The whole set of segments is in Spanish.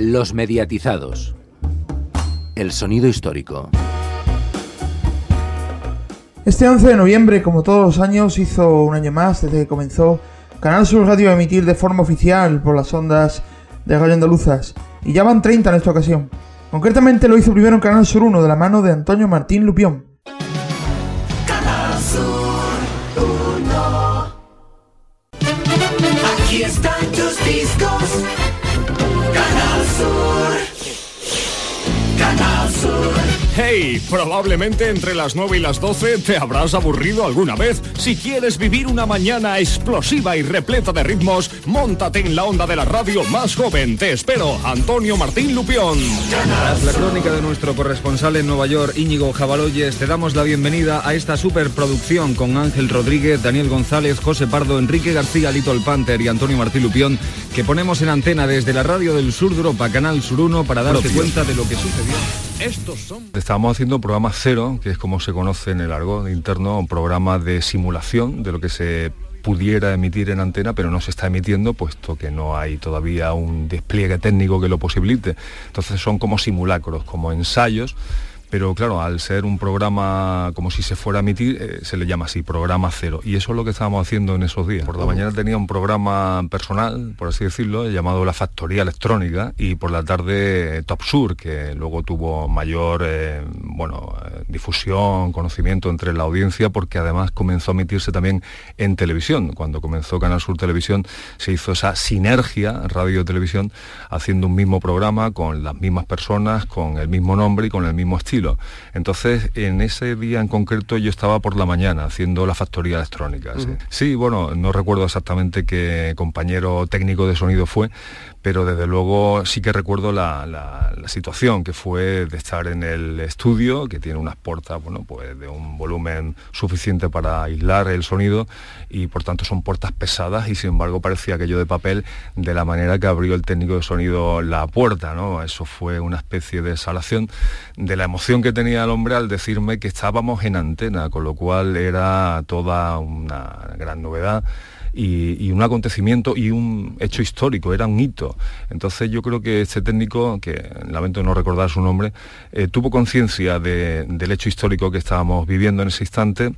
Los mediatizados. El sonido histórico. Este 11 de noviembre, como todos los años, hizo un año más desde que comenzó Canal Sur Radio a emitir de forma oficial por las ondas de Radio Andaluzas. Y ya van 30 en esta ocasión. Concretamente lo hizo primero en Canal Sur 1 de la mano de Antonio Martín Lupión. Canal Sur 1. Aquí están tus discos. Probablemente entre las 9 y las 12 te habrás aburrido alguna vez. Si quieres vivir una mañana explosiva y repleta de ritmos, móntate en la onda de la radio más joven. Te espero, Antonio Martín Lupión. Tras la crónica de nuestro corresponsal en Nueva York, Íñigo Jabaloyes, te damos la bienvenida a esta superproducción con Ángel Rodríguez, Daniel González, José Pardo, Enrique García, Little Panther y Antonio Martín Lupión, que ponemos en antena desde la radio del sur de Europa, Canal Sur 1, para darte cuenta de lo que sucedió. Estos son... Haciendo programa cero, que es como se conoce en el argot interno, un programa de simulación de lo que se pudiera emitir en antena, pero no se está emitiendo, puesto que no hay todavía un despliegue técnico que lo posibilite. Entonces son como simulacros, como ensayos pero claro, al ser un programa como si se fuera a emitir, eh, se le llama así, programa cero. Y eso es lo que estábamos haciendo en esos días. Por la mañana tenía un programa personal, por así decirlo, llamado La Factoría Electrónica, y por la tarde eh, Top Sur, que luego tuvo mayor eh, bueno, difusión, conocimiento entre la audiencia, porque además comenzó a emitirse también en televisión. Cuando comenzó Canal Sur Televisión se hizo esa sinergia radio-televisión, haciendo un mismo programa con las mismas personas, con el mismo nombre y con el mismo estilo. Entonces, en ese día en concreto yo estaba por la mañana haciendo la factoría electrónica. ¿sí? sí, bueno, no recuerdo exactamente qué compañero técnico de sonido fue, pero desde luego sí que recuerdo la, situación que fue de estar en el estudio, que tiene unas puertas, bueno, pues de un volumen suficiente para aislar el sonido y por tanto son puertas pesadas y sin embargo parecía aquello de papel de la manera que abrió el técnico de sonido la puerta, ¿no? Eso fue una especie de exhalación de la emoción que tenía el hombre al decirme que estábamos en antena, con lo cual era toda una gran novedad y, un acontecimiento y un hecho histórico, era un hito. Entonces yo creo que este técnico, que lamento no recordar su nombre, eh, tuvo conciencia de- del hecho histórico que estábamos viviendo en ese instante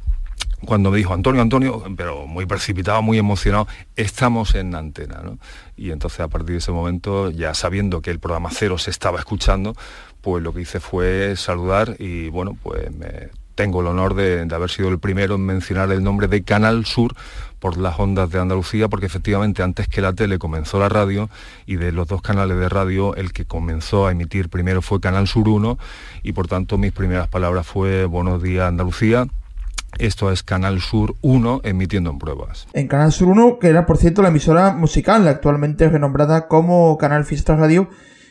cuando me dijo, Antonio, Antonio, pero muy precipitado, muy emocionado, estamos en antena. ¿no? Y entonces a partir de ese momento, ya sabiendo que el programa cero se estaba escuchando, pues lo que hice fue saludar y bueno, pues me, tengo el honor de, haber sido el primero en mencionar el nombre de Canal Sur por las ondas de Andalucía, porque efectivamente antes que la tele comenzó la radio y de los dos canales de radio el que comenzó a emitir primero fue Canal Sur 1 y por tanto mis primeras palabras fue Buenos días Andalucía. Esto es Canal Sur 1 emitiendo en pruebas. En Canal Sur 1, que era por cierto la emisora musical, actualmente renombrada como Canal Fiesta Radio,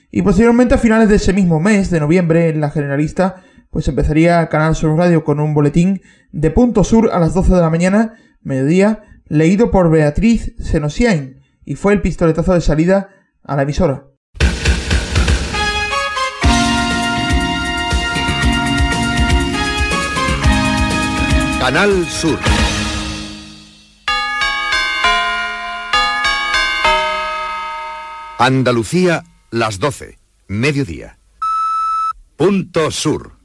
y posteriormente a finales de ese mismo mes, de noviembre, en la Generalista, pues empezaría Canal Sur Radio con un boletín de Punto Sur a las 12 de la mañana, mediodía, leído por Beatriz Senosiain, y fue el pistoletazo de salida a la emisora. Canal Sur. Andalucía, las 12, mediodía. Punto Sur.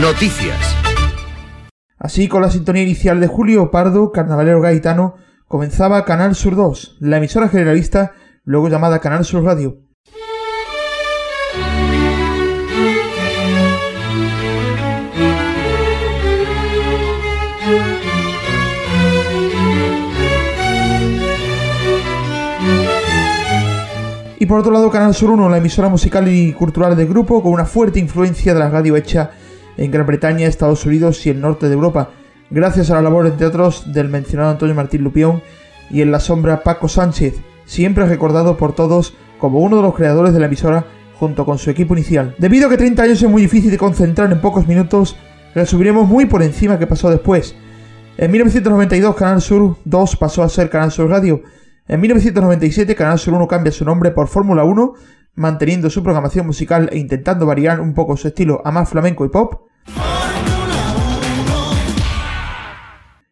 Noticias. Así, con la sintonía inicial de Julio Pardo, carnavalero gaitano, comenzaba Canal Sur 2, la emisora generalista, luego llamada Canal Sur Radio. Y por otro lado, Canal Sur 1, la emisora musical y cultural del grupo, con una fuerte influencia de la radio hecha en Gran Bretaña, Estados Unidos y el norte de Europa, gracias a la labor, entre otros, del mencionado Antonio Martín Lupión y en la sombra Paco Sánchez, siempre recordado por todos como uno de los creadores de la emisora junto con su equipo inicial. Debido a que 30 años es muy difícil de concentrar en pocos minutos, resubiremos muy por encima qué pasó después. En 1992 Canal Sur 2 pasó a ser Canal Sur Radio. En 1997 Canal Sur 1 cambia su nombre por Fórmula 1, manteniendo su programación musical e intentando variar un poco su estilo a más flamenco y pop.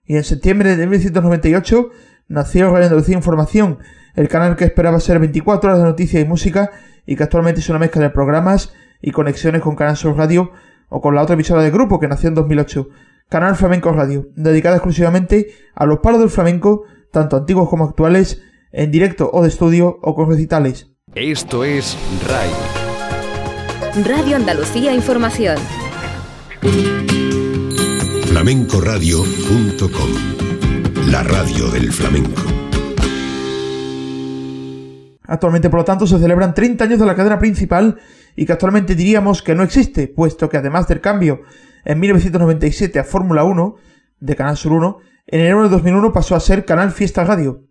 Y en septiembre de 1998 nació Radio Andalucía Información, el canal que esperaba ser 24 horas de noticias y música y que actualmente es una mezcla de programas y conexiones con Canal Sur Radio o con la otra emisora del grupo que nació en 2008, Canal Flamenco Radio, dedicada exclusivamente a los palos del flamenco, tanto antiguos como actuales, en directo o de estudio o con recitales. Esto es RAI. Radio Andalucía Información. flamencoradio.com La radio del flamenco. Actualmente, por lo tanto, se celebran 30 años de la cadena principal y que actualmente diríamos que no existe, puesto que además del cambio en 1997 a Fórmula 1 de Canal Sur 1, en enero de 2001 pasó a ser Canal Fiesta Radio.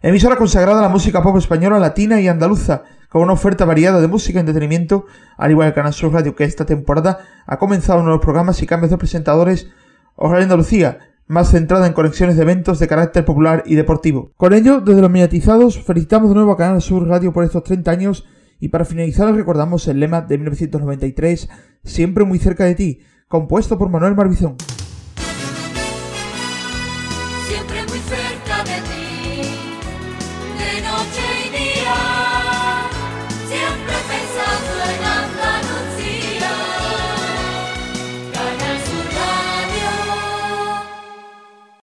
Emisora consagrada a la música pop española, latina y andaluza, con una oferta variada de música y entretenimiento, al igual que Canal Sur Radio, que esta temporada ha comenzado nuevos programas y cambios de presentadores, Ojalá Andalucía, más centrada en conexiones de eventos de carácter popular y deportivo. Con ello, desde los mediatizados, felicitamos de nuevo a Canal Sur Radio por estos 30 años y para finalizar recordamos el lema de 1993, Siempre muy cerca de ti, compuesto por Manuel Marbizón. Siempre muy cerca de ti, de noche